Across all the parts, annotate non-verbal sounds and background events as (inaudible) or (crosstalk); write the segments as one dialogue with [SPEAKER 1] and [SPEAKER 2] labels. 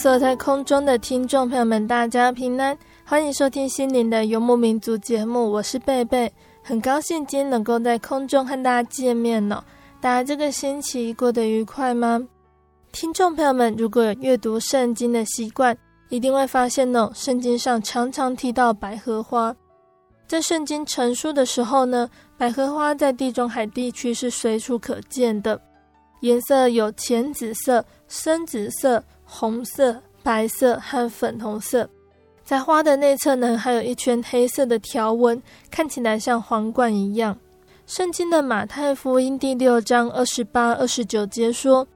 [SPEAKER 1] 所有在空中的听众朋友们，大家平安，欢迎收听心灵的游牧民族节目，我是贝贝，很高兴今天能够在空中和大家见面呢。大家这个星期过得愉快吗？听众朋友们，如果有阅读圣经的习惯，一定会发现呢，圣经上常常提到百合花。在圣经成书的时候呢，百合花在地中海地区是随处可见的，颜色有浅紫色、深紫色。红色、白色和粉红色，在花的内侧呢，还有一圈黑色的条纹，看起来像皇冠一样。圣经的马太福音第六章二十八、二十九节说：“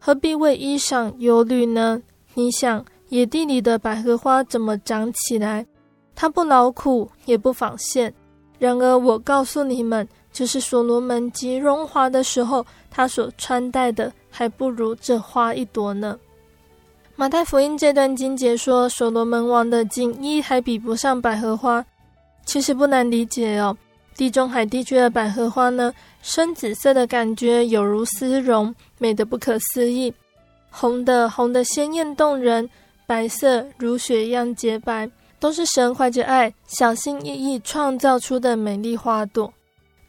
[SPEAKER 1] 何必为衣裳忧虑呢？你想野地里的百合花怎么长起来？它不劳苦，也不纺线。然而我告诉你们，就是所罗门极荣华的时候，他所穿戴的还不如这花一朵呢。”马太福音这段经节说，所罗门王的锦衣还比不上百合花，其实不难理解哦。地中海地区的百合花呢，深紫色的感觉有如丝绒，美得不可思议；红的红的鲜艳动人，白色如雪一样洁白，都是神怀着爱，小心翼翼创造出的美丽花朵。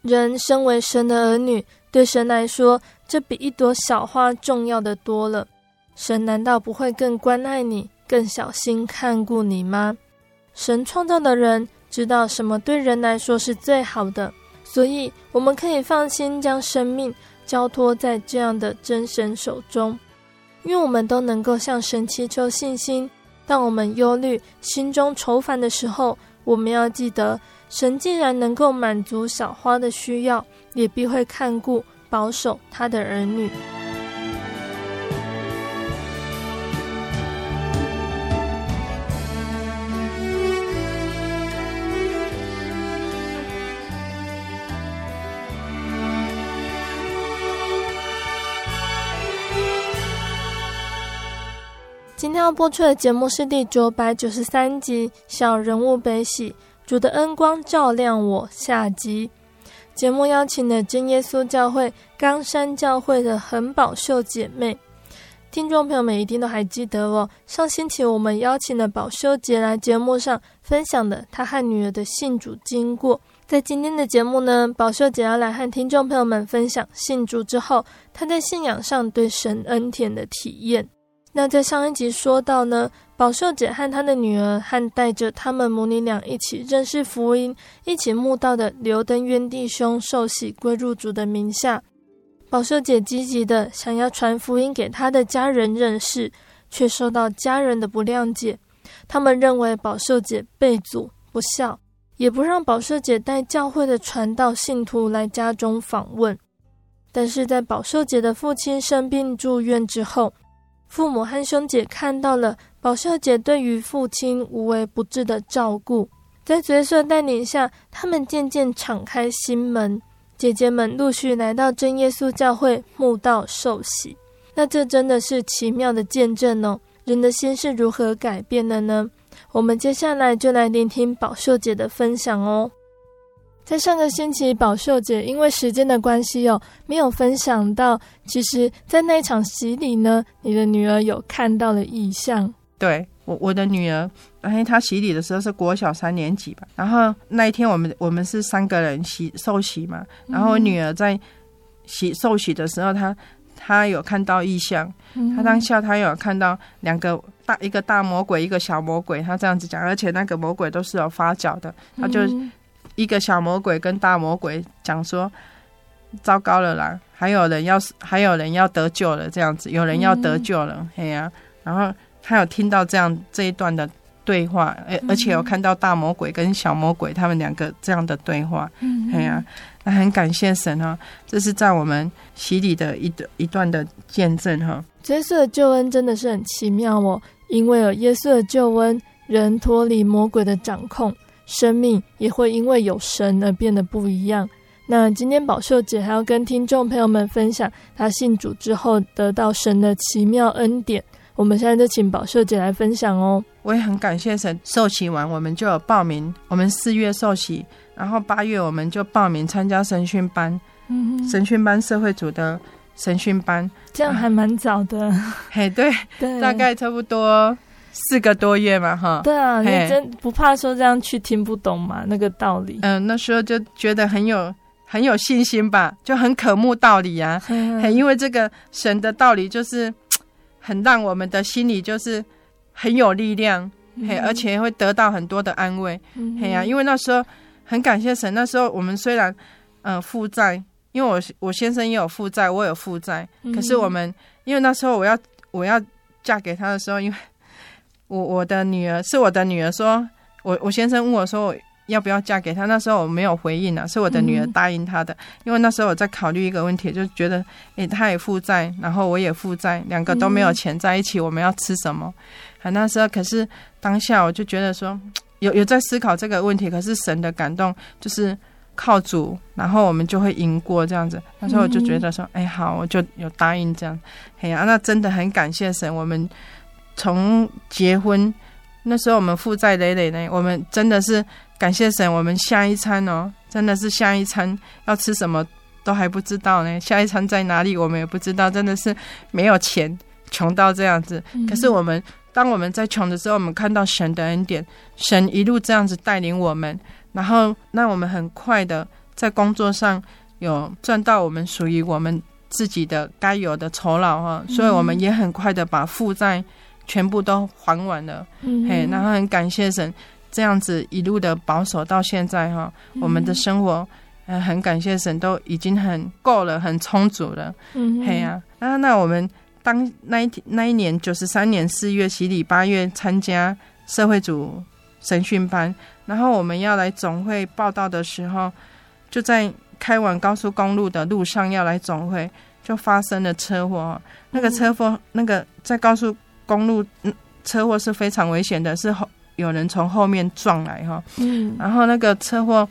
[SPEAKER 1] 人身为神的儿女，对神来说，这比一朵小花重要的多了。神难道不会更关爱你，更小心看顾你吗？神创造的人知道什么对人来说是最好的，所以我们可以放心将生命交托在这样的真神手中。因为我们都能够向神祈求信心。当我们忧虑、心中愁烦的时候，我们要记得，神既然能够满足小花的需要，也必会看顾、保守他的儿女。天要播出的节目是第九百九十三集《小人物悲喜》，主的恩光照亮我。下集节目邀请了真耶稣教会冈山教会的横宝秀姐妹，听众朋友们一定都还记得哦。上星期我们邀请了宝秀姐来节目上分享的她和女儿的信主经过，在今天的节目呢，宝秀姐要来和听众朋友们分享信主之后她在信仰上对神恩典的体验。那在上一集说到呢，宝秀姐和她的女儿，和带着他们母女俩一起认识福音、一起慕道的刘登渊弟兄受洗归入主的名下。宝秀姐积极的想要传福音给她的家人认识，却受到家人的不谅解。他们认为宝秀姐背祖不孝，也不让宝秀姐带教会的传道信徒来家中访问。但是在宝秀姐的父亲生病住院之后，父母和兄姐看到了宝秀姐对于父亲无微不至的照顾，在角色带领下，他们渐渐敞开心门。姐姐们陆续来到真耶稣教会慕道受洗。那这真的是奇妙的见证哦。人的心是如何改变的呢？我们接下来就来聆听宝秀姐的分享哦。在上个星期，宝秀姐因为时间的关系哦，没有分享到。其实，在那一场洗礼呢，你的女儿有看到了异象。
[SPEAKER 2] 对我，我的女儿，哎，她洗礼的时候是国小三年级吧。然后那一天，我们我们是三个人洗受洗嘛。然后我女儿在洗受洗的时候，她她有看到异象。她当下她有看到两个大一个大魔鬼，一个小魔鬼。她这样子讲，而且那个魔鬼都是有发脚的。她就。一个小魔鬼跟大魔鬼讲说：“糟糕了啦，还有人要，还有人要得救了，这样子，有人要得救了，嘿呀、啊。”然后他有听到这样这一段的对话，而而且有看到大魔鬼跟小魔鬼他们两个这样的对话，嘿呀、啊。那很感谢神哈，这是在我们洗礼的一段一段的见证哈。
[SPEAKER 1] 耶稣的救恩真的是很奇妙哦，因为有耶稣的救恩，人脱离魔鬼的掌控。生命也会因为有神而变得不一样。那今天宝秀姐还要跟听众朋友们分享她信主之后得到神的奇妙恩典。我们现在就请宝秀姐来分享哦。
[SPEAKER 2] 我也很感谢神，受洗完我们就有报名，我们四月受洗，然后八月我们就报名参加神训班。嗯哼，神训班社会组的神训班，
[SPEAKER 1] 这样还蛮早的。啊、(laughs)
[SPEAKER 2] 嘿，对，对，大概差不多。四个多月嘛，哈，
[SPEAKER 1] 对啊，你真不怕说这样去听不懂嘛？那个道理，
[SPEAKER 2] 嗯，那时候就觉得很有很有信心吧，就很渴慕道理啊，很因为这个神的道理就是很让我们的心里就是很有力量，嘿，而且会得到很多的安慰，嘿呀，因为那时候很感谢神，那时候我们虽然嗯负债，因为我我先生也有负债，我有负债，可是我们因为那时候我要我要嫁给他的时候，因为我我的女儿是我的女儿说，我我先生问我说我要不要嫁给他，那时候我没有回应啊，是我的女儿答应他的，因为那时候我在考虑一个问题，就觉得诶，他也负债，然后我也负债，两个都没有钱在一起，我们要吃什么？啊，那时候可是当下我就觉得说有有在思考这个问题，可是神的感动就是靠主，然后我们就会赢过这样子。那时候我就觉得说，哎，好，我就有答应这样。哎呀，那真的很感谢神，我们。从结婚那时候，我们负债累累呢。我们真的是感谢神，我们下一餐哦，真的是下一餐要吃什么都还不知道呢。下一餐在哪里，我们也不知道，真的是没有钱，穷到这样子。可是我们当我们在穷的时候，我们看到神的恩典，神一路这样子带领我们，然后让我们很快的在工作上有赚到我们属于我们自己的该有的酬劳哈，所以我们也很快的把负债。全部都还完了，嗯、嘿，然后很感谢神，这样子一路的保守到现在哈，嗯、我们的生活，呃，很感谢神，都已经很够了，很充足了，嗯，嘿呀、啊，那那我们当那一天那一年九十三年四月洗礼，八月参加社会组神训班，然后我们要来总会报道的时候，就在开往高速公路的路上要来总会，就发生了车祸，那个车祸，嗯、那个在高速。公路嗯，车祸是非常危险的，是后有人从后面撞来哈，嗯，然后那个车祸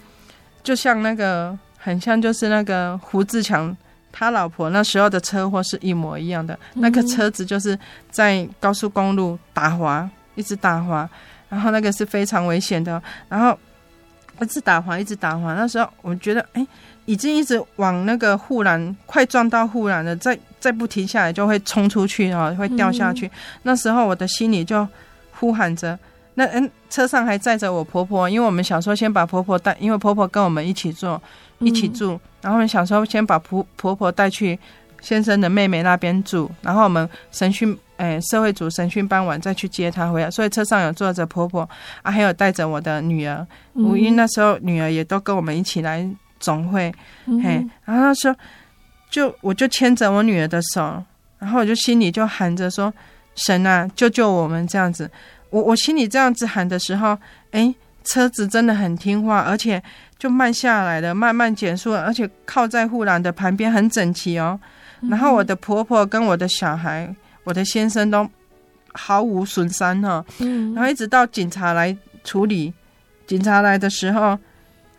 [SPEAKER 2] 就像那个很像就是那个胡志强他老婆那时候的车祸是一模一样的，嗯、那个车子就是在高速公路打滑，一直打滑，然后那个是非常危险的，然后一直打滑，一直打滑，那时候我觉得哎。欸已经一直往那个护栏，快撞到护栏了，再再不停下来就会冲出去啊，会掉下去。嗯、那时候我的心里就呼喊着，那嗯，车上还载着我婆婆，因为我们想说先把婆婆带，因为婆婆跟我们一起坐，一起住，嗯、然后我们想说先把婆婆婆带去先生的妹妹那边住，然后我们神训，哎，社会组神训班晚再去接她回来。所以车上有坐着婆婆啊，还有带着我的女儿，因为那时候女儿也都跟我们一起来。总会，嘿，然后他说，就我就牵着我女儿的手，然后我就心里就喊着说：“神啊，救救我们！”这样子，我我心里这样子喊的时候，哎，车子真的很听话，而且就慢下来了，慢慢减速，而且靠在护栏的旁边很整齐哦。(laughs) 然后我的婆婆跟我的小孩，我的先生都毫无损伤哈、哦。嗯，然后一直到警察来处理，警察来的时候。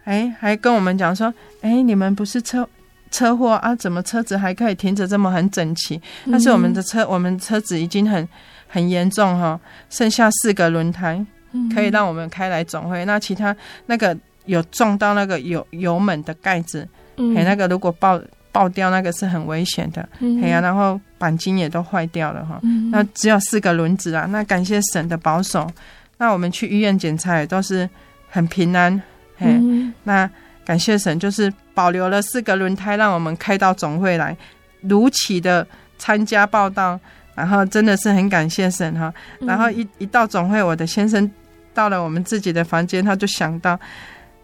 [SPEAKER 2] 哎，还跟我们讲说，哎，你们不是车车祸啊，怎么车子还可以停着这么很整齐？但是我们的车，我们车子已经很很严重哈，剩下四个轮胎可以让我们开来总会。那其他那个有撞到那个油油门的盖子，哎，那个如果爆爆掉，那个是很危险的。哎呀，然后钣金也都坏掉了哈。那只有四个轮子啊，那感谢神的保守。那我们去医院检查也都是很平安。嘿，那。感谢神，就是保留了四个轮胎，让我们开到总会来，如期的参加报道，然后真的是很感谢神哈。然后一一到总会，我的先生到了我们自己的房间，他就想到，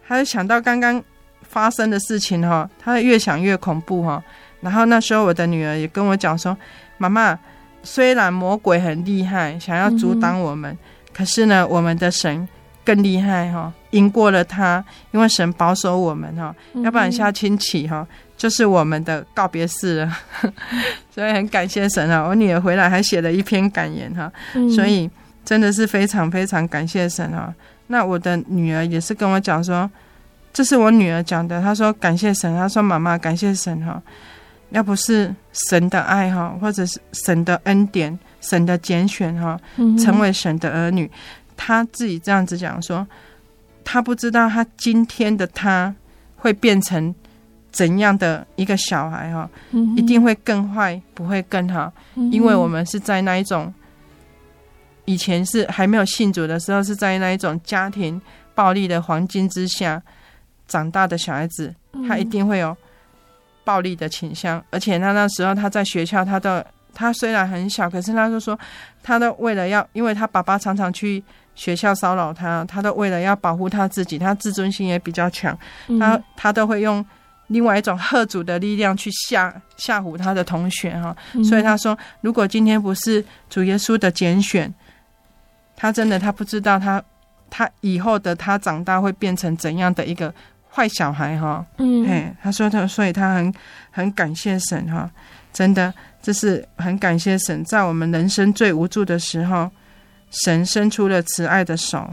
[SPEAKER 2] 他就想到刚刚发生的事情哈，他越想越恐怖哈。然后那时候我的女儿也跟我讲说：“妈妈，虽然魔鬼很厉害，想要阻挡我们，可是呢，我们的神。”更厉害哈，赢过了他，因为神保守我们哈，要不然下星期哈就是我们的告别式了，(laughs) 所以很感谢神啊！我女儿回来还写了一篇感言哈，所以真的是非常非常感谢神啊！那我的女儿也是跟我讲说，这是我女儿讲的，她说感谢神，她说妈妈感谢神哈，要不是神的爱哈，或者是神的恩典、神的拣选哈，成为神的儿女。她自己这样子讲说，她不知道她今天的她会变成怎样的一个小孩哈，一定会更坏，不会更好，因为我们是在那一种以前是还没有信主的时候，是在那一种家庭暴力的环境之下长大的小孩子，他一定会有暴力的倾向，而且他那时候他在学校，他的他虽然很小，可是他就说，他都为了要，因为他爸爸常常去。学校骚扰他，他都为了要保护他自己，他自尊心也比较强，他他都会用另外一种贺主的力量去吓吓唬他的同学哈。所以他说，如果今天不是主耶稣的拣选，他真的他不知道他他以后的他长大会变成怎样的一个坏小孩哈。嗯，嘿，他说他所以他很很感谢神哈，真的这是很感谢神，在我们人生最无助的时候。神伸出了慈爱的手，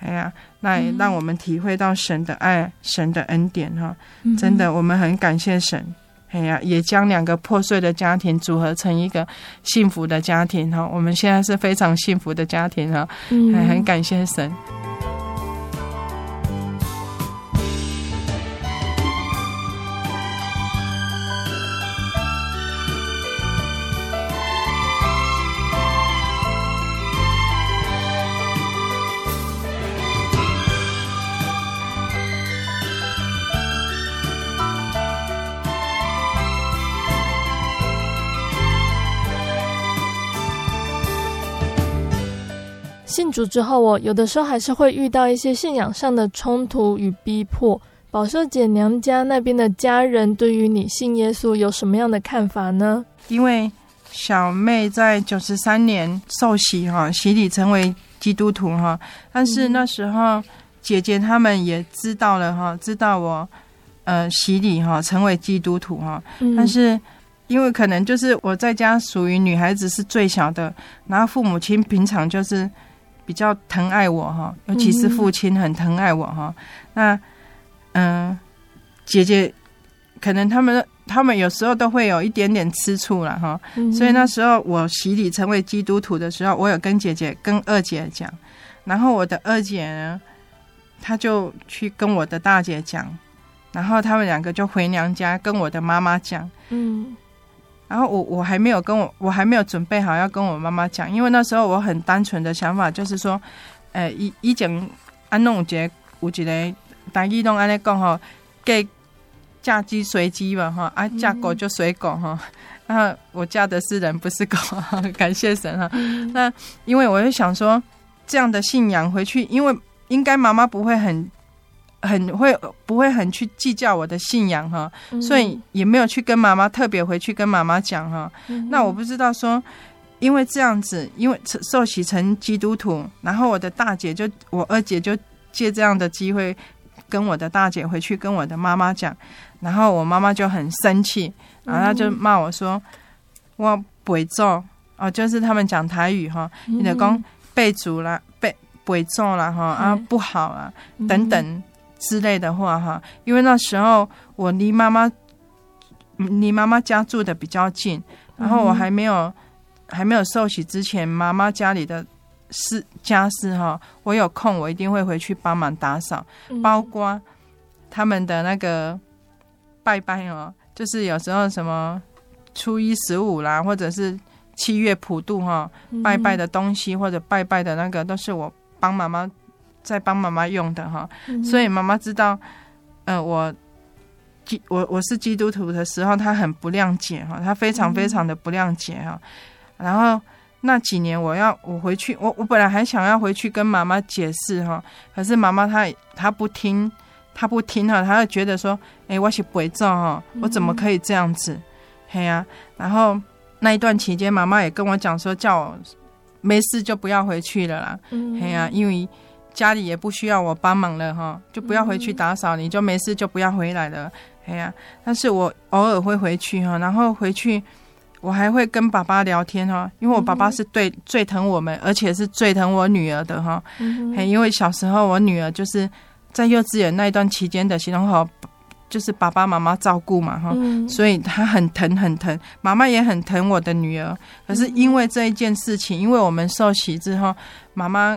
[SPEAKER 2] 哎呀，那也让我们体会到神的爱、嗯、神的恩典哈！真的，我们很感谢神，哎呀，也将两个破碎的家庭组合成一个幸福的家庭哈！我们现在是非常幸福的家庭哈，嗯，很感谢神。
[SPEAKER 1] 主之后，我有的时候还是会遇到一些信仰上的冲突与逼迫。宝寿姐娘家那边的家人对于你信耶稣有什么样的看法呢？
[SPEAKER 2] 因为小妹在九十三年受洗哈，洗礼成为基督徒哈。但是那时候姐姐他们也知道了哈，知道我呃洗礼哈成为基督徒哈。但是因为可能就是我在家属于女孩子是最小的，然后父母亲平常就是。比较疼爱我哈，尤其是父亲很疼爱我哈。那嗯、呃，姐姐可能他们他们有时候都会有一点点吃醋了哈。所以那时候我洗礼成为基督徒的时候，我有跟姐姐跟二姐讲，然后我的二姐呢，她就去跟我的大姐讲，然后他们两个就回娘家跟我的妈妈讲。嗯。然后我我还没有跟我我还没有准备好要跟我妈妈讲，因为那时候我很单纯的想法就是说，呃，以以前安弄节有一个大家拢安尼讲吼，给嫁鸡随鸡吧哈，啊嫁狗就随狗哈，然后我嫁的是人不是狗，(laughs) 感谢神哈。那因为我就想说，这样的信仰回去，因为应该妈妈不会很。很会不会很去计较我的信仰哈，所以也没有去跟妈妈特别回去跟妈妈讲哈。那我不知道说，因为这样子，因为受洗成基督徒，然后我的大姐就我二姐就借这样的机会跟我的大姐回去跟我的妈妈讲，然后我妈妈就很生气，然后她就骂我说我背咒哦，就是他们讲台语哈，你的讲背祖啦，背背咒啦哈啊不好啊等等。之类的话哈，因为那时候我离妈妈离妈妈家住的比较近，然后我还没有、嗯、还没有受洗之前，妈妈家里的事家事哈，我有空我一定会回去帮忙打扫，嗯、包括他们的那个拜拜哦，就是有时候什么初一十五啦，或者是七月普渡哈，拜拜的东西或者拜拜的那个，都是我帮妈妈在帮妈妈用的哈，嗯、所以妈妈知道，嗯、呃，我。我我是基督徒的时候，她很不谅解哈，她非常非常的不谅解哈。然后那几年，我要我回去，我我本来还想要回去跟妈妈解释哈，可是妈妈她她不听，她不听哈，她就觉得说，哎，我是鬼照哈，我怎么可以这样子？嘿呀，然后那一段期间，妈妈也跟我讲说，叫我没事就不要回去了啦。嘿呀，因为家里也不需要我帮忙了哈，就不要回去打扫，你就没事就不要回来了。哎呀，但是我偶尔会回去哈，然后回去我还会跟爸爸聊天哈，因为我爸爸是对最疼我们，而且是最疼我女儿的哈。嗯，因为小时候我女儿就是在幼稚园那一段期间的时候，就是爸爸妈妈照顾嘛哈，所以她很疼很疼，妈妈也很疼我的女儿。可是因为这一件事情，因为我们受洗之后，妈妈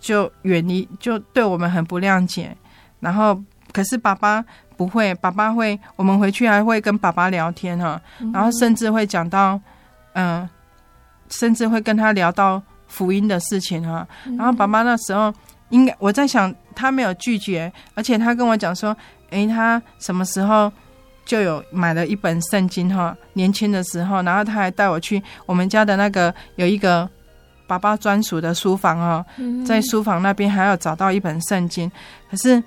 [SPEAKER 2] 就远离，就对我们很不谅解。然后可是爸爸。不会，爸爸会，我们回去还会跟爸爸聊天哈，然后甚至会讲到，嗯、呃，甚至会跟他聊到福音的事情哈。然后爸爸那时候应该我在想，他没有拒绝，而且他跟我讲说，诶，他什么时候就有买了一本圣经哈，年轻的时候，然后他还带我去我们家的那个有一个爸爸专属的书房哦，在书房那边还要找到一本圣经，可是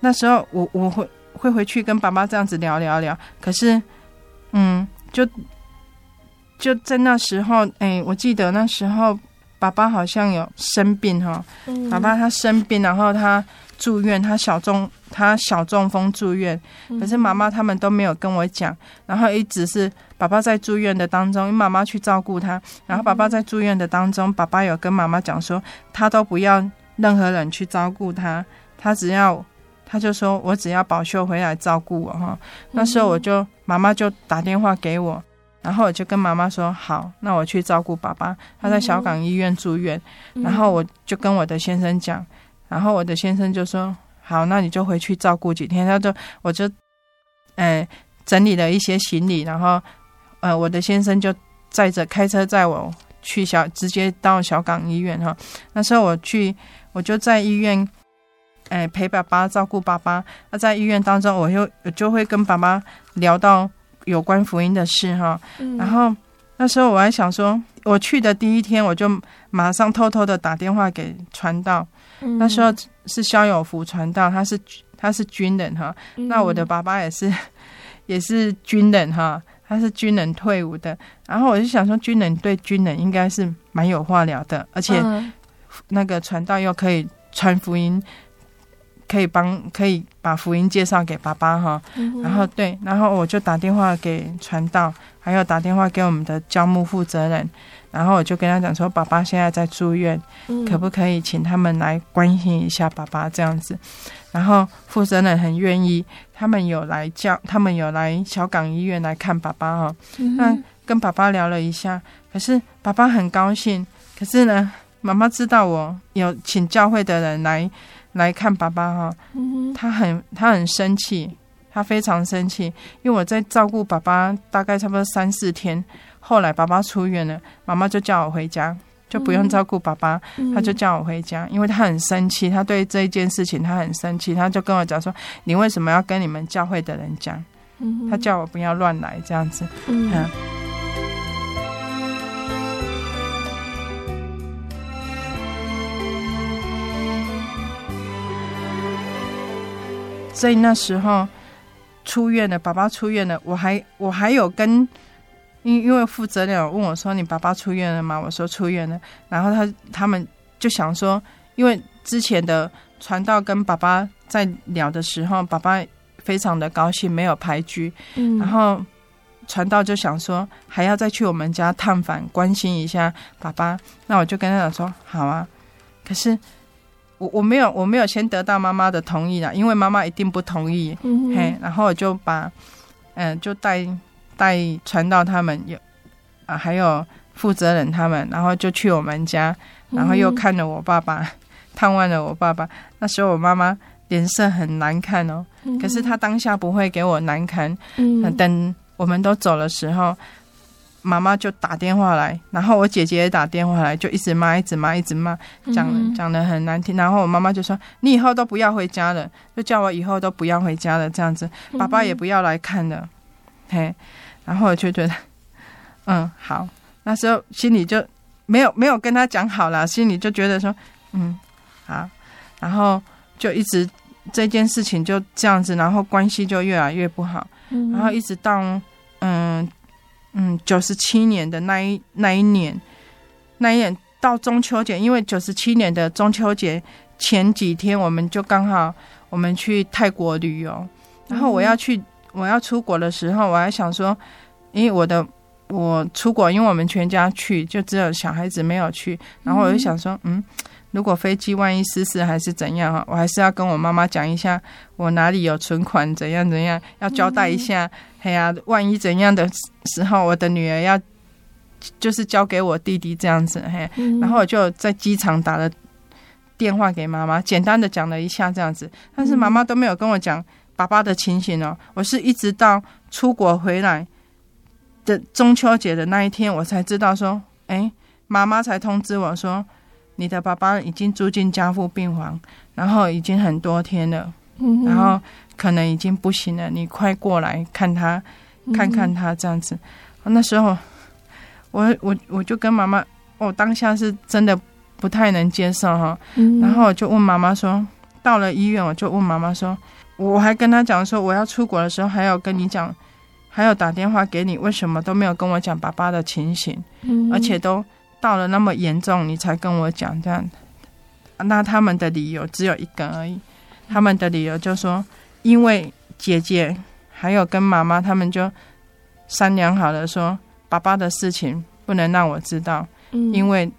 [SPEAKER 2] 那时候我我会。会回去跟爸爸这样子聊聊聊，可是，嗯，就就在那时候，哎，我记得那时候爸爸好像有生病哈，嗯、爸爸他生病，然后他住院，他小中他小中风住院，可是妈妈他们都没有跟我讲，然后一直是爸爸在住院的当中，因为妈妈去照顾他，然后爸爸在住院的当中，爸爸有跟妈妈讲说，他都不要任何人去照顾他，他只要。他就说：“我只要宝秀回来照顾我哈。”那时候我就妈妈就打电话给我，然后我就跟妈妈说：“好，那我去照顾爸爸。他在小港医院住院。”然后我就跟我的先生讲，然后我的先生就说：“好，那你就回去照顾几天。”他就我就，呃，整理了一些行李，然后呃，我的先生就载着开车载我去小，直接到小港医院哈。那时候我去，我就在医院。哎，陪爸爸照顾爸爸。那在医院当中，我又就会跟爸爸聊到有关福音的事哈。嗯、然后那时候我还想说，我去的第一天，我就马上偷偷的打电话给传道。嗯、那时候是肖有福传道，他是他是军人哈。嗯、那我的爸爸也是 (laughs) 也是军人哈，他是军人退伍的。然后我就想说，军人对军人应该是蛮有话聊的，而且那个传道又可以传福音。可以帮可以把福音介绍给爸爸哈，嗯、然后对，然后我就打电话给传道，还有打电话给我们的教牧负责人，然后我就跟他讲说，爸爸现在在住院，嗯、可不可以请他们来关心一下爸爸这样子？然后负责人很愿意，他们有来叫，他们有来小港医院来看爸爸哈。嗯、那跟爸爸聊了一下，可是爸爸很高兴，可是呢，妈妈知道我有请教会的人来。来看爸爸哈，他很他很生气，他非常生气，因为我在照顾爸爸大概差不多三四天，后来爸爸出院了，妈妈就叫我回家，就不用照顾爸爸，他就叫我回家，因为他很生气，他对这一件事情他很生气，他就跟我讲说，你为什么要跟你们教会的人讲？他叫我不要乱来这样子，嗯。所以那时候出院了，爸爸出院了，我还我还有跟，因因为负责人问我说：“你爸爸出院了吗？”我说：“出院了。”然后他他们就想说，因为之前的传道跟爸爸在聊的时候，爸爸非常的高兴，没有排拒。嗯，然后传道就想说，还要再去我们家探访，关心一下爸爸。那我就跟他讲说：“好啊。”可是。我我没有我没有先得到妈妈的同意啦，因为妈妈一定不同意。嗯、哼嘿，然后我就把嗯，就带带传到他们有啊，还有负责人他们，然后就去我们家，然后又看了我爸爸，嗯、(laughs) 探望了我爸爸。那时候我妈妈脸色很难看哦，嗯、可是她当下不会给我难堪。嗯，等我们都走的时候。妈妈就打电话来，然后我姐姐也打电话来，就一直骂，一直骂，一直骂，讲讲的很难听。然后我妈妈就说：“你以后都不要回家了，就叫我以后都不要回家了，这样子，爸爸也不要来看了。”嘿，然后我就觉得，(laughs) 嗯，好。那时候心里就没有没有跟他讲好了，心里就觉得说，嗯，好。然后就一直这件事情就这样子，然后关系就越来越不好，然后一直到嗯。嗯，九十七年的那一那一年，那一年到中秋节，因为九十七年的中秋节前几天，我们就刚好我们去泰国旅游，然后我要去我要出国的时候，我还想说，因为我的我出国，因为我们全家去，就只有小孩子没有去，然后我就想说，嗯。如果飞机万一失事还是怎样哈，我还是要跟我妈妈讲一下，我哪里有存款，怎样怎样，要交代一下。哎呀、嗯，万一怎样的时候，我的女儿要就是交给我弟弟这样子嘿。嗯、然后我就在机场打了电话给妈妈，简单的讲了一下这样子，但是妈妈都没有跟我讲爸爸的情形哦。我是一直到出国回来的中秋节的那一天，我才知道说，哎，妈妈才通知我说。你的爸爸已经住进加护病房，然后已经很多天了，嗯、然后可能已经不行了。你快过来看他，看看他这样子。嗯、那时候，我我我就跟妈妈，我当下是真的不太能接受哈。嗯、然后我就问妈妈说，到了医院，我就问妈妈说，我还跟他讲说，我要出国的时候还要跟你讲，还要打电话给你，为什么都没有跟我讲爸爸的情形，嗯、而且都。到了那么严重，你才跟我讲这样，那他们的理由只有一个而已。他们的理由就说，因为姐姐还有跟妈妈他们就商量好了，说爸爸的事情不能让我知道，因为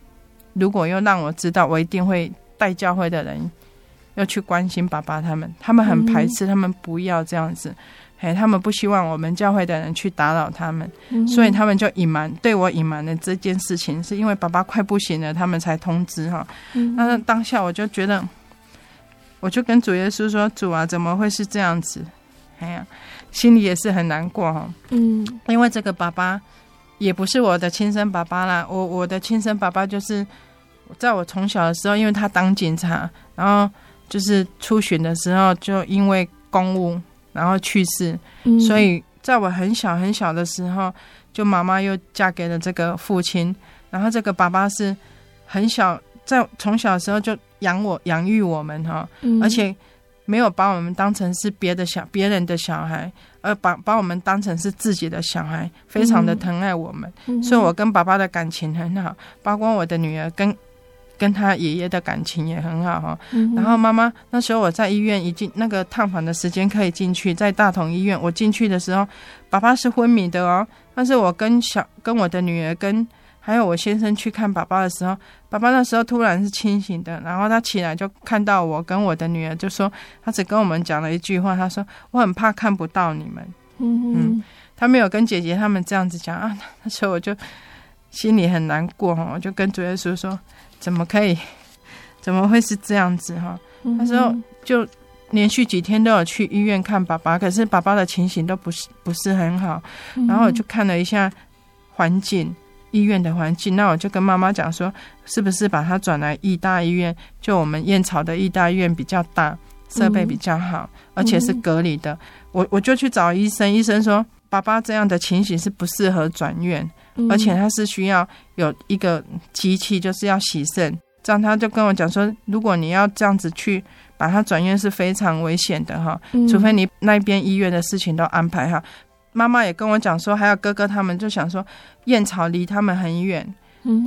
[SPEAKER 2] 如果又让我知道，我一定会带教会的人要去关心爸爸他们，他们很排斥，他们不要这样子。嘿，他们不希望我们教会的人去打扰他们，嗯、所以他们就隐瞒，对我隐瞒了这件事情，是因为爸爸快不行了，他们才通知哈。嗯、那当下我就觉得，我就跟主耶稣说：“主啊，怎么会是这样子？”哎呀，心里也是很难过哈。嗯，因为这个爸爸也不是我的亲生爸爸啦，我我的亲生爸爸就是在我从小的时候，因为他当警察，然后就是出巡的时候，就因为公务。然后去世，所以在我很小很小的时候，就妈妈又嫁给了这个父亲。然后这个爸爸是很小，在从小的时候就养我养育我们哈，而且没有把我们当成是别的小别人的小孩，而把把我们当成是自己的小孩，非常的疼爱我们。所以我跟爸爸的感情很好，包括我的女儿跟。跟他爷爷的感情也很好哈，嗯、然后妈妈那时候我在医院已经那个探访的时间可以进去，在大同医院我进去的时候，爸爸是昏迷的哦，但是我跟小跟我的女儿跟还有我先生去看爸爸的时候，爸爸那时候突然是清醒的，然后他起来就看到我跟我的女儿，就说他只跟我们讲了一句话，他说我很怕看不到你们，嗯嗯，他没有跟姐姐他们这样子讲啊，那时候我就心里很难过哈，我就跟主耶稣说。怎么可以？怎么会是这样子哈？那时候就连续几天都有去医院看爸爸，可是爸爸的情形都不是不是很好。然后我就看了一下环境，医院的环境，那我就跟妈妈讲说，是不是把他转来义大医院？就我们燕巢的义大医院比较大，设备比较好，而且是隔离的。我我就去找医生，医生说爸爸这样的情形是不适合转院。而且他是需要有一个机器，就是要洗肾。这样他就跟我讲说，如果你要这样子去把他转院是非常危险的哈，除非你那边医院的事情都安排好。妈妈也跟我讲说，还有哥哥他们就想说，燕巢离他们很远，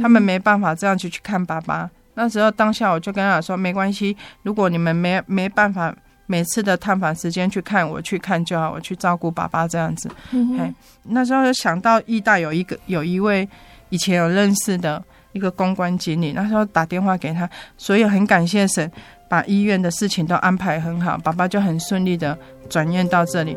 [SPEAKER 2] 他们没办法这样去去看爸爸。那时候当下我就跟他说，没关系，如果你们没没办法。每次的探访时间去看，我去看就好，我去照顾爸爸这样子。嗯哼，那时候就想到义大有一个有一位以前有认识的一个公关经理，那时候打电话给他，所以很感谢神把医院的事情都安排很好，爸爸就很顺利的转院到这里。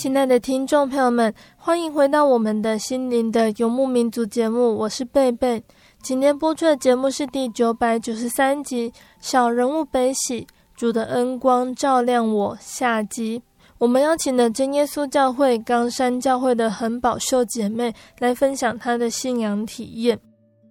[SPEAKER 1] 亲爱的听众朋友们，欢迎回到我们的心灵的游牧民族节目，我是贝贝。今天播出的节目是第九百九十三集《小人物悲喜，主的恩光照亮我》下集。我们邀请了真耶稣教会冈山教会的横宝秀姐妹来分享她的信仰体验。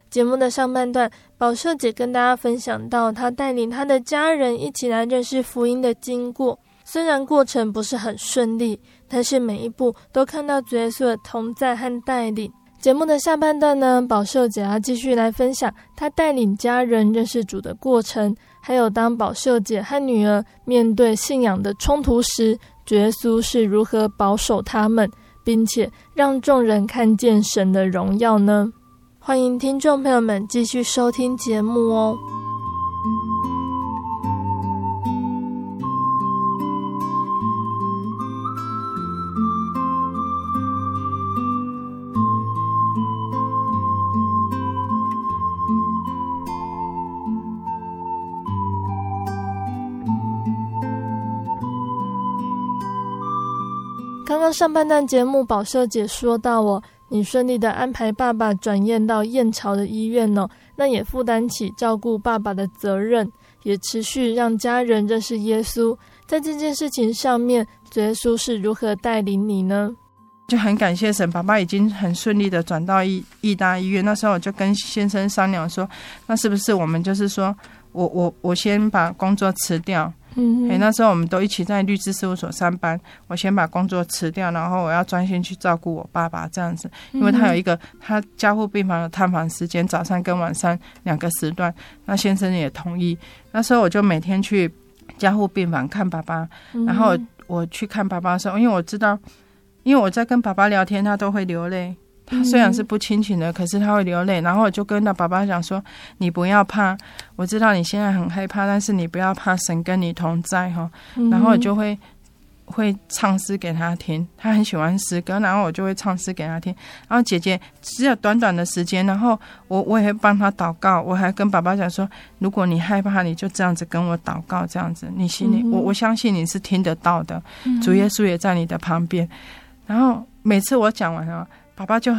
[SPEAKER 1] 节目的上半段，宝秀姐跟大家分享到她带领她的家人一起来认识福音的经过，虽然过程不是很顺利。但是每一步都看到主耶稣的同在和带领。节目的下半段呢，宝秀姐要继续来分享她带领家人认识主的过程，还有当宝秀姐和女儿面对信仰的冲突时，主耶稣是如何保守他们，并且让众人看见神的荣耀呢？欢迎听众朋友们继续收听节目哦。刚刚上半段节目，宝秀姐说到哦，你顺利的安排爸爸转院到燕巢的医院哦，那也负担起照顾爸爸的责任，也持续让家人认识耶稣。在这件事情上面，耶稣是如何带领你呢？
[SPEAKER 2] 就很感谢神，爸爸已经很顺利的转到义义大医院。那时候我就跟先生商量说，那是不是我们就是说我我我先把工作辞掉。嗯，哎，那时候我们都一起在律师事务所上班。我先把工作辞掉，然后我要专心去照顾我爸爸这样子，因为他有一个他加护病房的探访时间，早上跟晚上两个时段。那先生也同意。那时候我就每天去加护病房看爸爸，然后我去看爸爸的时候，因为我知道，因为我在跟爸爸聊天，他都会流泪。他虽然是不亲情的，可是他会流泪。然后我就跟他爸爸讲说：“你不要怕，我知道你现在很害怕，但是你不要怕，神跟你同在哈。”然后我就会会唱诗给他听，他很喜欢诗歌，然后我就会唱诗给他听。然后姐姐只有短短的时间，然后我我也会帮他祷告，我还跟爸爸讲说：“如果你害怕，你就这样子跟我祷告，这样子你心里我我相信你是听得到的，主耶稣也在你的旁边。”然后每次我讲完了。爸爸就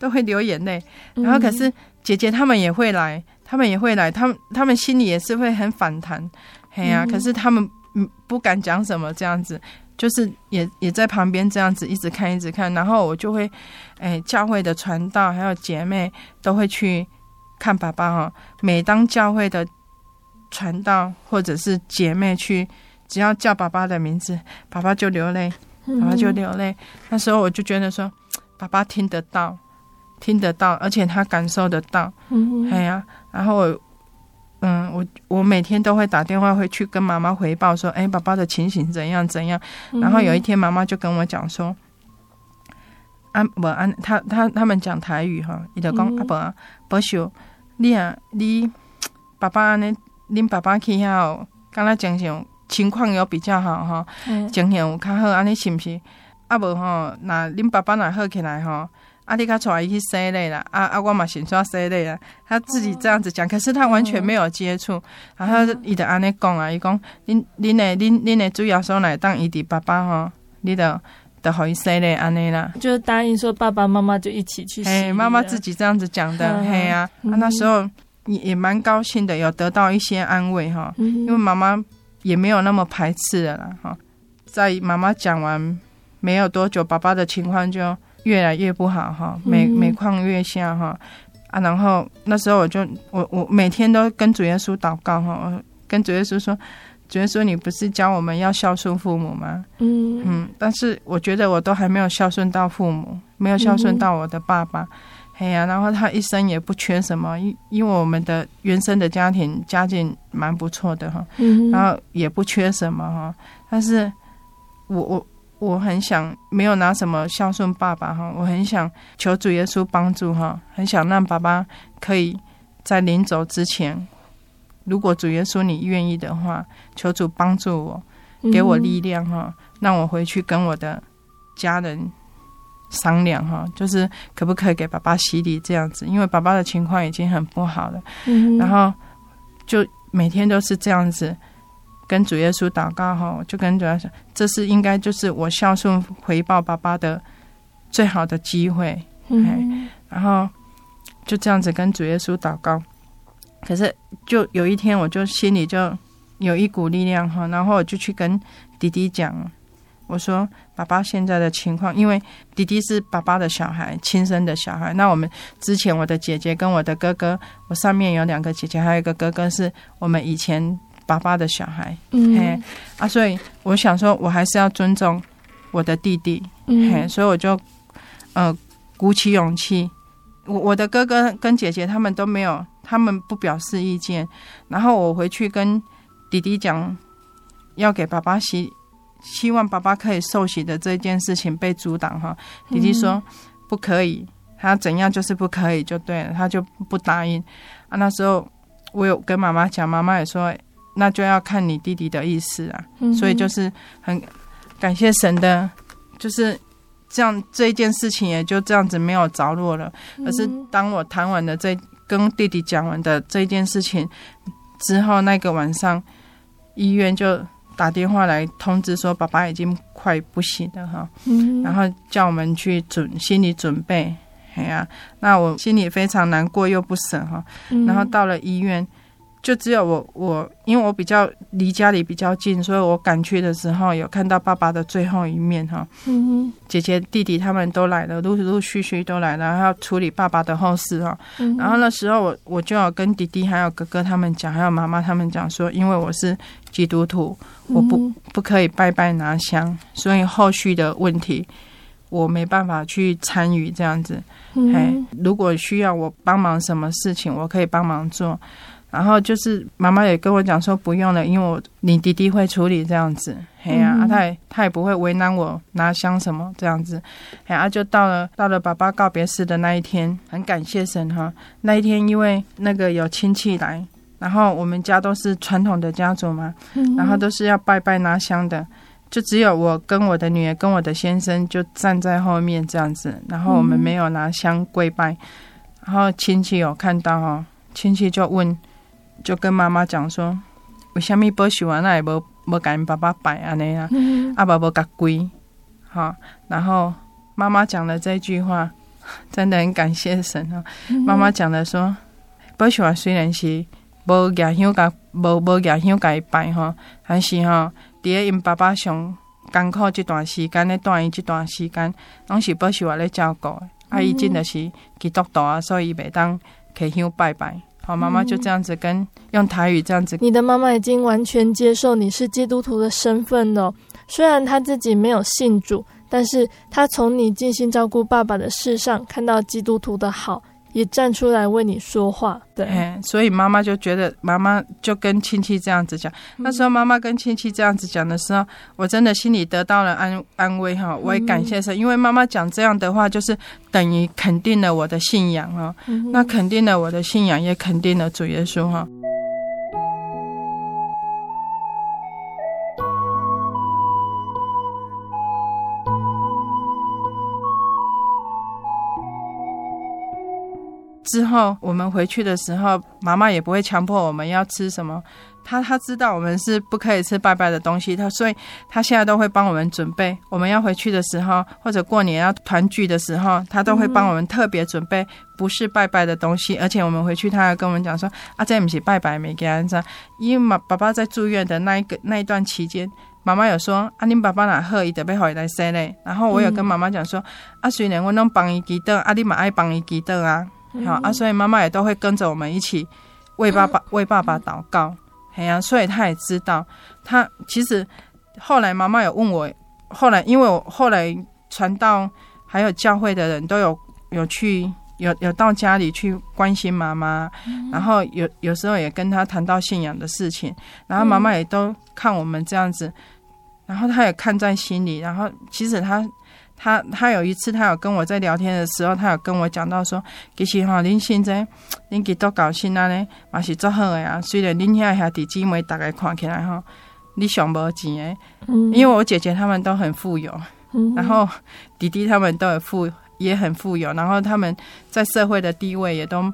[SPEAKER 2] 都会流眼泪，然后可是姐姐他们也会来，他们也会来，他们他们心里也是会很反弹，嘿呀、啊，可是他们嗯不敢讲什么这样子，就是也也在旁边这样子一直看一直看，然后我就会哎教会的传道还有姐妹都会去看爸爸哈，每当教会的传道或者是姐妹去，只要叫爸爸的名字，爸爸就流泪，爸爸就流泪，那时候我就觉得说。爸爸听得到，听得到，而且他感受得到。嗯，哎呀，然后我，嗯，我我每天都会打电话回去跟妈妈回报说，哎，爸爸的情形怎样怎样。然后有一天妈妈就跟我讲说，啊无安，他他他们讲台语哈，伊就讲、嗯、啊无保守，你啊你爸爸安尼，恁爸爸去遐，敢若情形情况有比较好哈，情形有较好，安尼是毋是？啊无吼，那恁爸爸若好起来吼，啊你较带伊去洗礼啦，啊啊我嘛先刷洗礼啦，他自己这样子讲，可是他完全没有接触，然后伊就安尼讲啊，伊讲恁恁的恁恁的主要说来当伊的爸爸吼，你的。的好意思嘞，安内啦，
[SPEAKER 1] 就答应说爸爸妈妈就一起去。
[SPEAKER 2] 哎，妈妈自己这样子讲的，嘿呀、啊，那时候也也蛮高兴的，有得到一些安慰哈，因为妈妈也没有那么排斥了啦哈。在妈妈讲完没有多久，爸爸的情况就越来越不好哈，每每况愈下哈啊。然后那时候我就我我每天都跟主耶稣祷告哈，跟主耶稣说。主耶稣你不是教我们要孝顺父母吗？嗯嗯，但是我觉得我都还没有孝顺到父母，没有孝顺到我的爸爸。哎呀、嗯，然后他一生也不缺什么，因因为我们的原生的家庭家境蛮不错的哈，嗯、然后也不缺什么哈。但是我我我很想没有拿什么孝顺爸爸哈，我很想求主耶稣帮助哈，很想让爸爸可以在临走之前。如果主耶稣你愿意的话，求主帮助我，给我力量哈，让我回去跟我的家人商量哈，就是可不可以给爸爸洗礼这样子，因为爸爸的情况已经很不好了。嗯，然后就每天都是这样子跟主耶稣祷告哈，就跟主耶稣，这是应该就是我孝顺回报爸爸的最好的机会。嗯，然后就这样子跟主耶稣祷告。可是，就有一天，我就心里就有一股力量哈，然后我就去跟弟弟讲，我说：“爸爸现在的情况，因为弟弟是爸爸的小孩，亲生的小孩。那我们之前我的姐姐跟我的哥哥，我上面有两个姐姐，还有一个哥哥，是我们以前爸爸的小孩。嗯，嘿啊，所以我想说，我还是要尊重我的弟弟。嗯，嘿，所以我就呃鼓起勇气，我我的哥哥跟姐姐他们都没有。”他们不表示意见，然后我回去跟弟弟讲，要给爸爸洗，希望爸爸可以受洗的这件事情被阻挡哈。弟弟说不可以，他怎样就是不可以就对了，他就不答应。啊，那时候我有跟妈妈讲，妈妈也说那就要看你弟弟的意思啊。所以就是很感谢神的，就是这样这一件事情也就这样子没有着落了。可是当我谈完的这。跟弟弟讲完的这件事情之后，那个晚上医院就打电话来通知说，爸爸已经快不行了哈，嗯、然后叫我们去准心理准备，哎呀、啊，那我心里非常难过又不舍哈，然后到了医院。就只有我，我因为我比较离家里比较近，所以我赶去的时候有看到爸爸的最后一面哈。嗯哼，姐姐弟弟他们都来了，陆陆续续都来了，然后要处理爸爸的后事哈。嗯，然后那时候我我就要跟弟弟还有哥哥他们讲，还有妈妈他们讲说，因为我是基督徒，我不不可以拜拜拿香，所以后续的问题我没办法去参与这样子。嗯哼，如果需要我帮忙什么事情，我可以帮忙做。然后就是妈妈也跟我讲说不用了，因为我你弟弟会处理这样子，嘿呀、啊，他也他也不会为难我拿香什么这样子，嘿啊，就到了到了爸爸告别式的那一天，很感谢神哈，那一天因为那个有亲戚来，然后我们家都是传统的家族嘛，然后都是要拜拜拿香的，就只有我跟我的女儿跟我的先生就站在后面这样子，然后我们没有拿香跪拜，然后亲戚有看到哦，亲戚就问。就跟妈妈讲说，为什么保守啊？那也无无跟爸爸拜安尼啊？阿爸无甲跪，好。然后妈妈讲了这句话，真的很感谢神啊。妈妈讲的说，保守啊，虽然是无牙香甲无无牙香甲伊拜吼，但是吼，伫咧因爸爸上艰苦这段时间咧，段伊这段时间，拢是保守啊咧照顾。啊，伊真的是基督徒啊，所以袂当去乡拜拜。好，妈妈就这样子跟、嗯、用台语这样子。
[SPEAKER 1] 你的妈妈已经完全接受你是基督徒的身份了，虽然她自己没有信主，但是她从你尽心照顾爸爸的事上看到基督徒的好，也站出来为你说话。对，
[SPEAKER 2] 所以妈妈就觉得，妈妈就跟亲戚这样子讲。那时候妈妈跟亲戚这样子讲的时候，我真的心里得到了安安慰哈。我也感谢神，因为妈妈讲这样的话，就是等于肯定了我的信仰哈。那肯定了我的信仰，也肯定了主耶稣哈。之后我们回去的时候，妈妈也不会强迫我们要吃什么。她她知道我们是不可以吃拜拜的东西，她所以她现在都会帮我们准备。我们要回去的时候，或者过年要团聚的时候，她都会帮我们特别准备不是拜拜的东西。而且我们回去，她还跟我们讲说：“啊，这不是拜拜，没给安上。”因为妈爸爸在住院的那一个那一段期间，妈妈有说：“啊，你爸爸哪喝伊得被回来生嘞。”然后我有跟妈妈讲说：“啊，虽然我拢帮伊祈祷，啊，你嘛爱帮伊祈祷啊。”好啊，所以妈妈也都会跟着我们一起为爸爸为爸爸祷告。哎呀，所以他也知道，他其实后来妈妈有问我，后来因为我后来传道还有教会的人都有有去有有到家里去关心妈妈，然后有有时候也跟他谈到信仰的事情，然后妈妈也都看我们这样子，然后他也看在心里，然后其实他。他他有一次，他有跟我在聊天的时候，他有跟我讲到说，其实哈，恁现在恁给多高兴啊呢，嘛是做好的呀。虽然恁遐兄弟姊妹大概看起来哈，你上无钱诶，嗯，因为我姐姐他们都很富有，嗯，然后弟弟他们都很富也很富有，然后他们在社会的地位也都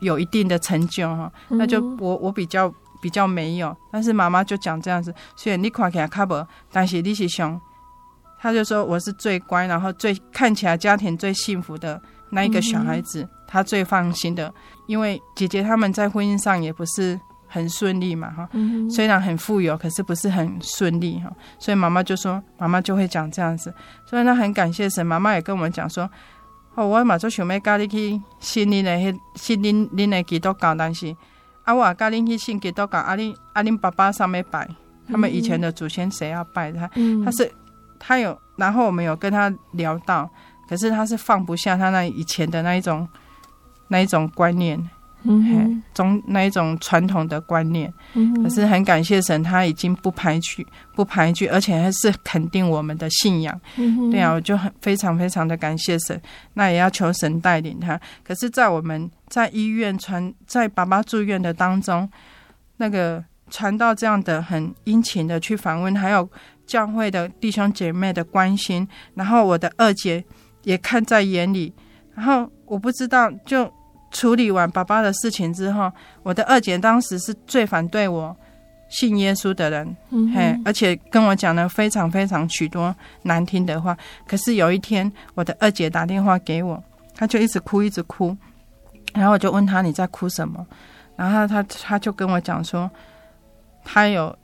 [SPEAKER 2] 有一定的成就哈。那就我我比较比较没有，但是妈妈就讲这样子，虽然你看起来较无，但是你是上。他就说我是最乖，然后最看起来家庭最幸福的那一个小孩子，嗯、他最放心的，因为姐姐他们在婚姻上也不是很顺利嘛，哈、嗯，虽然很富有，可是不是很顺利哈，所以妈妈就说，妈妈就会讲这样子，所以他很感谢神，妈妈也跟我们讲说，哦，我嘛做想要教你去信恁的迄信恁恁的基督教，但是啊，我教恁去信基督教，啊，恁啊恁爸爸上面拜，他们以前的祖先谁要拜他，嗯、他是。他有，然后我们有跟他聊到，可是他是放不下他那以前的那一种那一种观念，嗯，中那一种传统的观念，嗯，可是很感谢神，他已经不排拒，不排拒，而且还是肯定我们的信仰，嗯，对啊，我就很非常非常的感谢神，那也要求神带领他。可是，在我们在医院传，在爸爸住院的当中，那个传到这样的很殷勤的去访问，还有。教会的弟兄姐妹的关心，然后我的二姐也看在眼里，然后我不知道，就处理完爸爸的事情之后，我的二姐当时是最反对我信耶稣的人，嗯、嘿，而且跟我讲了非常非常许多难听的话。可是有一天，我的二姐打电话给我，她就一直哭一直哭，然后我就问她，你在哭什么？然后她她就跟我讲说，她有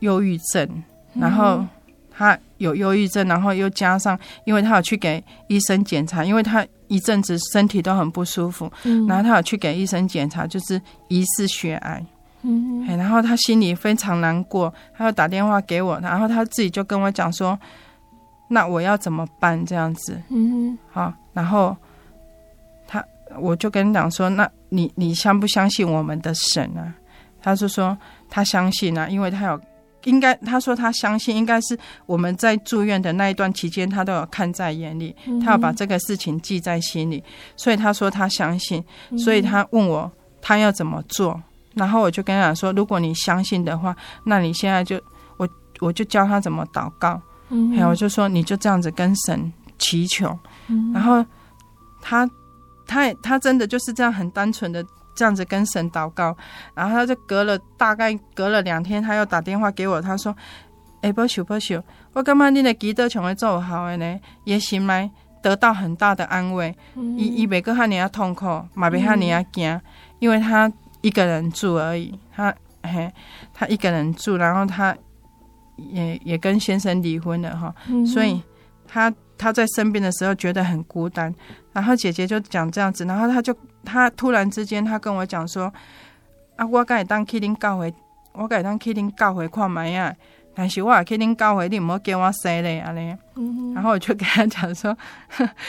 [SPEAKER 2] 忧郁症。然后他有忧郁症，然后又加上，因为他有去给医生检查，因为他一阵子身体都很不舒服，嗯、然后他有去给医生检查，就是疑似血癌，嗯，然后他心里非常难过，他又打电话给我，然后他自己就跟我讲说，那我要怎么办？这样子，嗯，好，然后他我就跟你讲说，那你你相不相信我们的神啊？他就说他相信啊，因为他有。应该，他说他相信，应该是我们在住院的那一段期间，他都有看在眼里，他要把这个事情记在心里，所以他说他相信，所以他问我他要怎么做，然后我就跟他说，如果你相信的话，那你现在就我我就教他怎么祷告，还有我就说你就这样子跟神祈求，然后他他他真的就是这样很单纯的。这样子跟神祷告，然后他就隔了大概隔了两天，他又打电话给我，他说：“哎，不修不修，我感觉你的祈祷全会做好的呢，也心内得到很大的安慰。伊伊每个哈尼亚痛苦，马别哈尼亚惊，因为他一个人住而已，他嘿，他一个人住，然后他也也跟先生离婚了哈，所以他他在生病的时候觉得很孤单。然后姐姐就讲这样子，然后她就。她突然之间，她跟我讲说：“啊，我该当去恁教会，我该当去恁教会看麦啊。但是我也去恁教会，你唔好叫我洗嘞，安尼。”嗯然后我就跟他讲说：“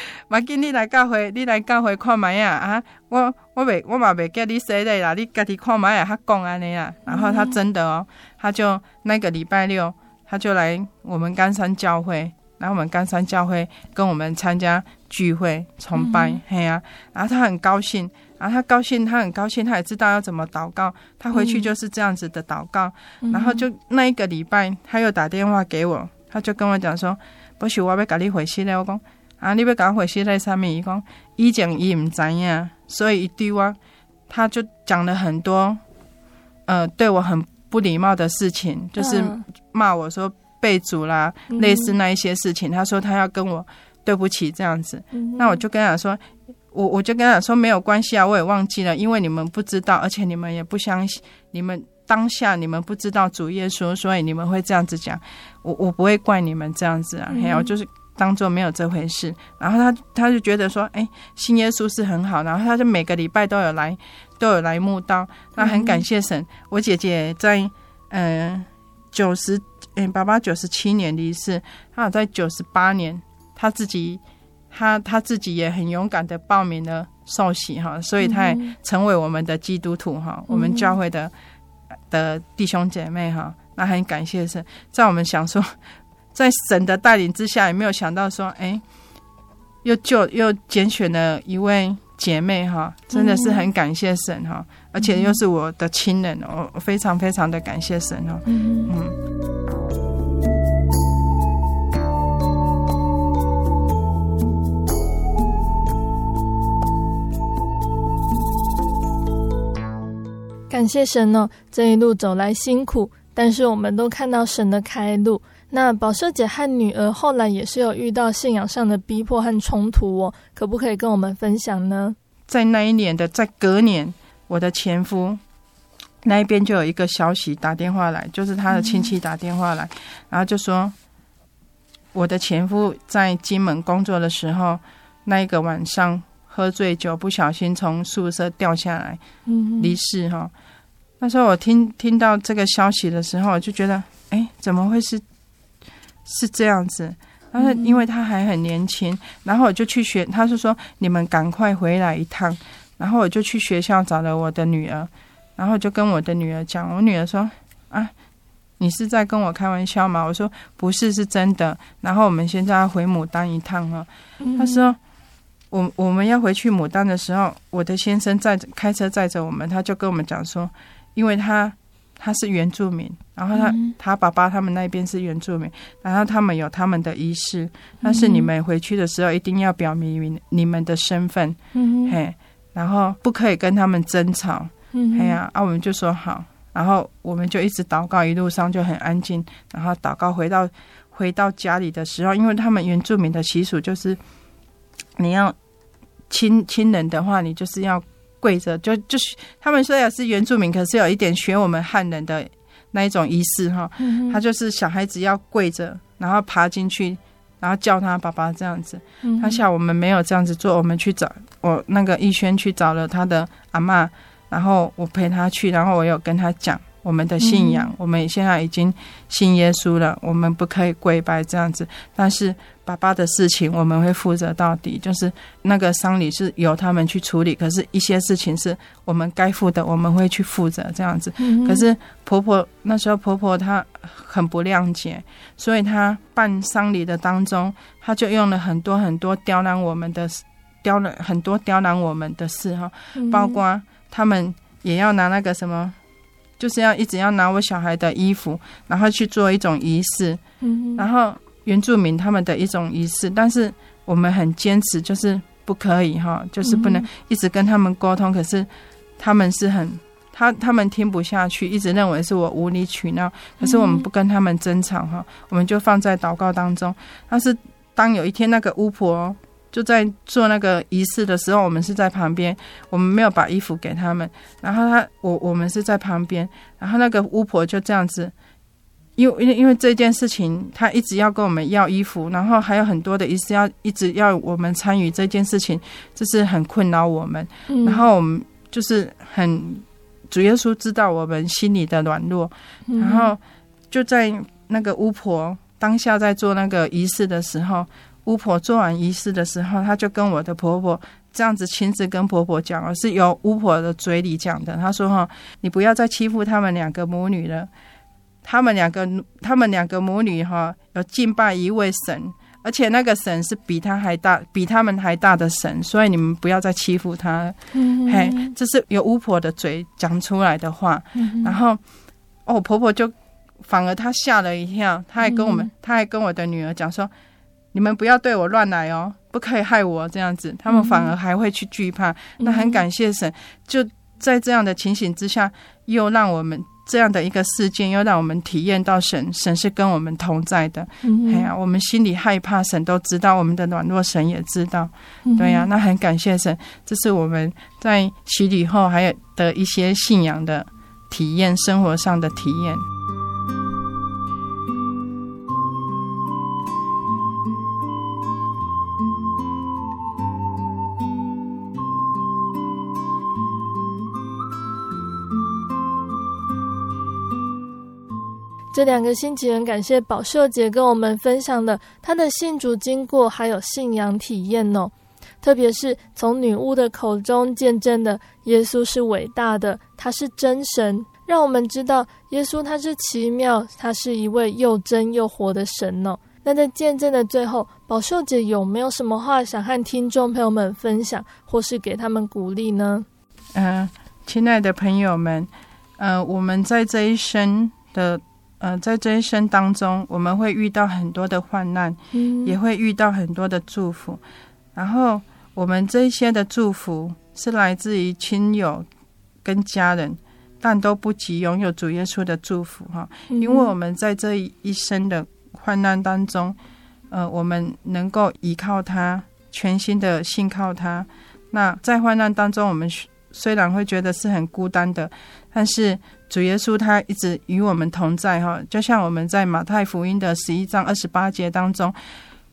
[SPEAKER 2] (laughs) 马吉，你来教会，你来教会看麦啊啊！我我未我嘛未叫你说的啦，你家己看麦呀，他讲安尼啊。然后他真的哦，他就那个礼拜六，他就来我们冈山教会，然后我们冈山教会跟我们参加聚会崇拜，嘿呀、啊，然后他很高兴。”然后他高兴，他很高兴，他也知道要怎么祷告。他回去就是这样子的祷告。嗯、然后就那一个礼拜，他又打电话给我，他就跟我讲说：“不许我要给你回信嘞。”我讲：“啊，你要给我回信嘞？上面伊讲以前伊唔知呀，所以一对我，他就讲了很多，呃，对我很不礼貌的事情，就是骂我说被主啦，嗯、类似那一些事情。他说他要跟我对不起这样子。嗯、那我就跟他说。我我就跟他说没有关系啊，我也忘记了，因为你们不知道，而且你们也不相信，你们当下你们不知道主耶稣，所以你们会这样子讲。我我不会怪你们这样子啊，还有、嗯、就是当做没有这回事。然后他他就觉得说，哎，信耶稣是很好，然后他就每个礼拜都有来都有来慕道，那很感谢神。嗯、我姐姐在嗯九十嗯爸爸九十七年离世，他好在九十八年他自己。他他自己也很勇敢的报名了受洗哈，所以他也成为我们的基督徒哈，嗯、我们教会的的弟兄姐妹哈，那很感谢神，在我们想说，(laughs) 在神的带领之下，也没有想到说，哎，又就又拣选了一位姐妹哈，真的是很感谢神哈，嗯、而且又是我的亲人，我非常非常的感谢神哦，嗯。嗯
[SPEAKER 1] 感谢神哦，这一路走来辛苦，但是我们都看到神的开路。那宝设姐和女儿后来也是有遇到信仰上的逼迫和冲突哦，可不可以跟我们分享呢？
[SPEAKER 2] 在那一年的，在隔年，我的前夫那一边就有一个消息打电话来，就是他的亲戚打电话来，嗯、然后就说我的前夫在金门工作的时候，那一个晚上喝醉酒，不小心从宿舍掉下来，嗯，离世哈。那时候我听听到这个消息的时候，我就觉得，哎，怎么会是是这样子？然后因为他还很年轻，然后我就去学，他是说你们赶快回来一趟。然后我就去学校找了我的女儿，然后就跟我的女儿讲，我女儿说啊，你是在跟我开玩笑吗？我说不是，是真的。然后我们现在要回牡丹一趟了。他说我我们要回去牡丹的时候，我的先生载开车载着我们，他就跟我们讲说。因为他他是原住民，然后他、嗯、他爸爸他们那边是原住民，然后他们有他们的仪式，但是你们回去的时候一定要表明你们的身份，嗯、嘿，然后不可以跟他们争吵，嗯、嘿呀，啊，我们就说好，然后我们就一直祷告，一路上就很安静，然后祷告回到回到家里的时候，因为他们原住民的习俗就是你要亲亲人的话，你就是要。跪着就就是他们虽然是原住民，可是有一点学我们汉人的那一种仪式哈。嗯、他就是小孩子要跪着，然后爬进去，然后叫他爸爸这样子。嗯、哼他像我们没有这样子做，我们去找我那个逸轩去找了他的阿嬷，然后我陪他去，然后我有跟他讲。我们的信仰，嗯、我们现在已经信耶稣了，我们不可以跪拜这样子。但是爸爸的事情，我们会负责到底，就是那个丧礼是由他们去处理。可是，一些事情是我们该负的，我们会去负责这样子。嗯、可是婆婆那时候，婆婆她很不谅解，所以她办丧礼的当中，她就用了很多很多刁难我们的，刁难很多刁难我们的事哈，包括他们也要拿那个什么。就是要一直要拿我小孩的衣服，然后去做一种仪式，嗯、然后原住民他们的一种仪式，但是我们很坚持，就是不可以哈，就是不能一直跟他们沟通。嗯、可是他们是很他他们听不下去，一直认为是我无理取闹。可是我们不跟他们争吵哈，我们就放在祷告当中。但是当有一天那个巫婆。就在做那个仪式的时候，我们是在旁边，我们没有把衣服给他们。然后他，我我们是在旁边。然后那个巫婆就这样子，因为因为因为这件事情，他一直要跟我们要衣服，然后还有很多的仪式要一直要我们参与这件事情，就是很困扰我们。嗯、然后我们就是很主耶稣知道我们心里的软弱，然后就在那个巫婆当下在做那个仪式的时候，巫婆做完仪式的时候，她就跟我的婆婆这样子亲自跟婆婆讲，而是由巫婆的嘴里讲的。她说：“哈，你不要再欺负他们两个母女了。他们两个，他们两个母女哈，有敬拜一位神。”而且那个神是比他还大，比他们还大的神，所以你们不要再欺负他。嗯、嘿，这是由巫婆的嘴讲出来的话。嗯、然后，哦，婆婆就反而她吓了一跳，她还跟我们，她、嗯、还跟我的女儿讲说：“你们不要对我乱来哦，不可以害我这样子。”他们反而还会去惧怕。嗯、那很感谢神，就在这样的情形之下，又让我们。这样的一个事件，又让我们体验到神，神是跟我们同在的。嗯，哎呀，我们心里害怕，神都知道；我们的软弱，神也知道。对呀，那很感谢神，这是我们在洗礼后还有的一些信仰的体验，生活上的体验。
[SPEAKER 1] 这两个星期很感谢宝秀姐跟我们分享的她的信主经过，还有信仰体验哦。特别是从女巫的口中见证的耶稣是伟大的，他是真神，让我们知道耶稣他是奇妙，他是一位又真又活的神哦。那在见证的最后，宝秀姐有没有什么话想和听众朋友们分享，或是给他们鼓励呢？
[SPEAKER 2] 嗯、亲爱的朋友们，呃，我们在这一生的。呃，在这一生当中，我们会遇到很多的患难，嗯，也会遇到很多的祝福。然后，我们这些的祝福是来自于亲友跟家人，但都不及拥有主耶稣的祝福哈。因为我们在这一生的患难当中，呃，我们能够依靠他，全心的信靠他。那在患难当中，我们虽然会觉得是很孤单的，但是。主耶稣他一直与我们同在哈，就像我们在马太福音的十一章二十八节当中，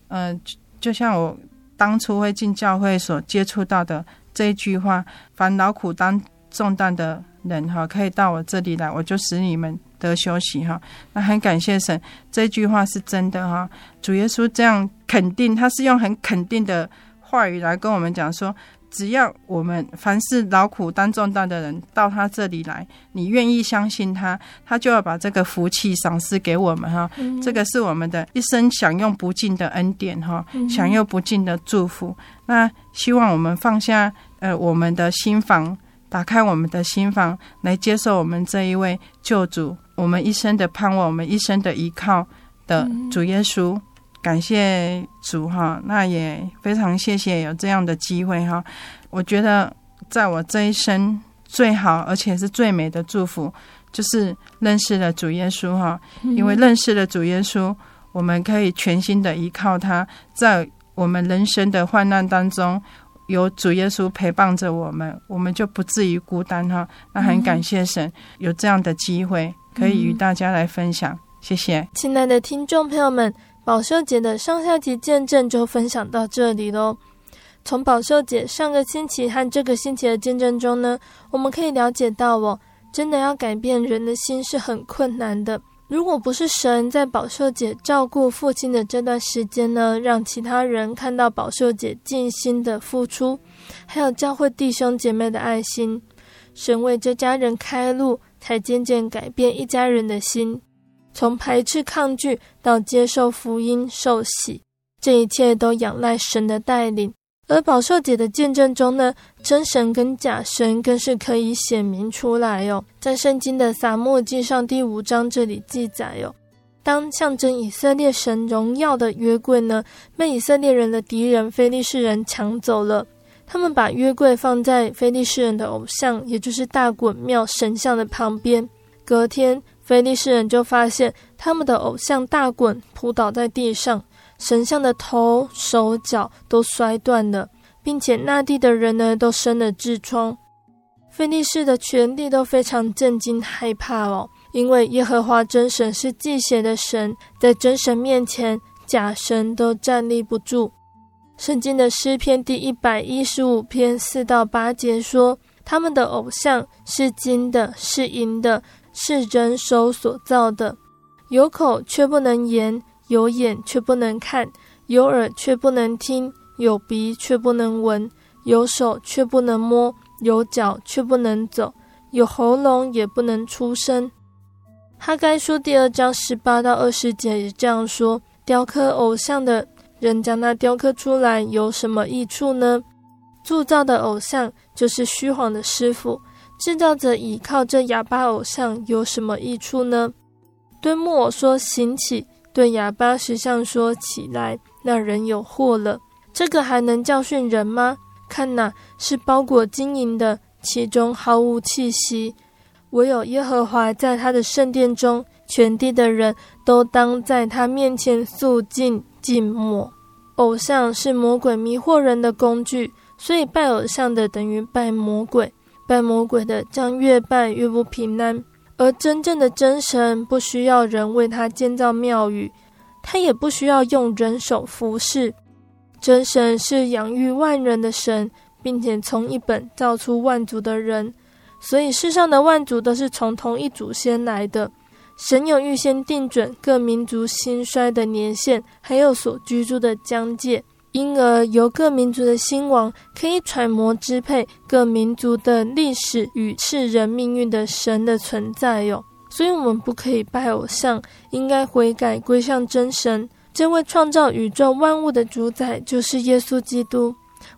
[SPEAKER 2] 嗯、就像我当初会进教会所接触到的这一句话：“凡劳苦担重担的人哈，可以到我这里来，我就使你们得休息哈。”那很感谢神，这句话是真的哈。主耶稣这样肯定，他是用很肯定的话语来跟我们讲说。只要我们凡是劳苦担重担的人到他这里来，你愿意相信他，他就要把这个福气赏赐给我们哈。嗯、这个是我们的一生享用不尽的恩典哈，嗯、享用不尽的祝福。那希望我们放下呃我们的心房，打开我们的心房，来接受我们这一位救主，我们一生的盼望，我们一生的依靠的主耶稣。嗯感谢主哈，那也非常谢谢有这样的机会哈。我觉得在我这一生最好而且是最美的祝福，就是认识了主耶稣哈。因为认识了主耶稣，我们可以全心的依靠他，在我们人生的患难当中，有主耶稣陪伴着我们，我们就不至于孤单哈。那很感谢神有这样的机会可以与大家来分享，谢谢，
[SPEAKER 1] 亲爱的听众朋友们。宝秀姐的上下集见证就分享到这里喽。从宝秀姐上个星期和这个星期的见证中呢，我们可以了解到哦，真的要改变人的心是很困难的。如果不是神在宝秀姐照顾父亲的这段时间呢，让其他人看到宝秀姐尽心的付出，还有教会弟兄姐妹的爱心，神为这家人开路，才渐渐改变一家人的心。从排斥抗拒到接受福音受洗，这一切都仰赖神的带领。而宝秀姐的见证中呢，真神跟假神更是可以显明出来哟、哦。在圣经的撒母记上第五章这里记载哟、哦，当象征以色列神荣耀的约柜呢，被以色列人的敌人非利士人抢走了。他们把约柜放在非利士人的偶像，也就是大衮庙神像的旁边。隔天。菲利士人就发现他们的偶像大滚扑倒在地上，神像的头、手脚都摔断了，并且那地的人呢都生了痔疮。菲利士的全地都非常震惊害怕哦，因为耶和华真神是忌邪的神，在真神面前，假神都站立不住。圣经的诗篇第一百一十五篇四到八节说，他们的偶像是金的，是银的。是人手所造的，有口却不能言，有眼却不能看，有耳却不能听，有鼻却不能闻，有手却不能摸，有脚却不能走，有喉咙也不能出声。哈该书第二章十八到二十节也这样说：雕刻偶像的人将它雕刻出来有什么益处呢？铸造的偶像就是虚谎的师傅，制造者倚靠这哑巴偶像有什么益处呢？对木偶说行起，对哑巴石像说起来，那人有祸了。这个还能教训人吗？看哪，是包裹金银的，其中毫无气息。唯有耶和华在他的圣殿中，全地的人都当在他面前肃静静默。偶像是魔鬼迷惑人的工具。所以拜偶像的等于拜魔鬼，拜魔鬼的将越拜越不平安。而真正的真神不需要人为他建造庙宇，他也不需要用人手服侍。真神是养育万人的神，并且从一本造出万族的人，所以世上的万族都是从同一祖先来的。神有预先定准各民族兴衰的年限，还有所居住的疆界。因而，由各民族的兴亡可以揣摩支配各民族的历史与世人命运的神的存在哟。所以，我们不可以拜偶像，应该悔改归向真神。这位创造宇宙万物的主宰就是耶稣基督，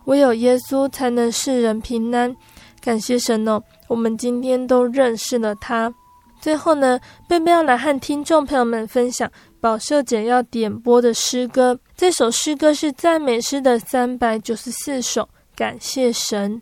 [SPEAKER 1] 唯有耶稣才能世人平安。感谢神哦，我们今天都认识了他。最后呢，贝贝要来和听众朋友们分享。宝秀姐要点播的诗歌，这首诗歌是赞美诗的三百九十四首，感谢神。